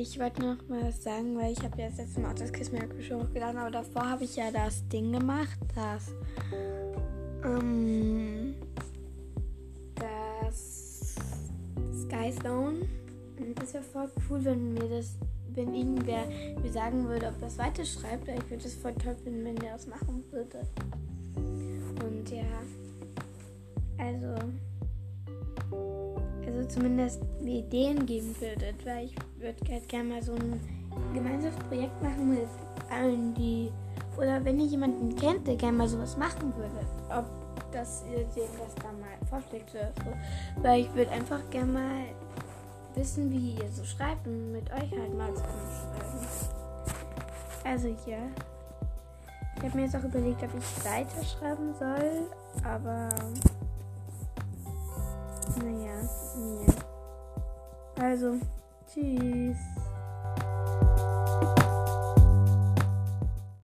Ich wollte noch mal was sagen, weil ich habe ja das letzte Mal auch das Kiss Miracle schon hochgeladen, aber davor habe ich ja das Ding gemacht, das ähm, das Sky Zone. Und das wäre voll cool, wenn mir das, wenn irgendwer mir sagen würde, ob das weiter schreibt. Ich würde es voll toll finden, wenn der das machen würde. Und ja, also zumindest mir Ideen geben würdet, weil ich würde halt gerne mal so ein gemeinsames Projekt machen mit allen, die oder wenn ihr jemanden kennt, der gerne mal sowas machen würde, ob dass ihr dem das dann mal vorschlägt oder so. Weil ich würde einfach gerne mal wissen, wie ihr so schreibt und mit euch halt mal zusammenschreiben. Also hier. Ich habe mir jetzt auch überlegt, ob ich weiter schreiben soll, aber Also, tschüss.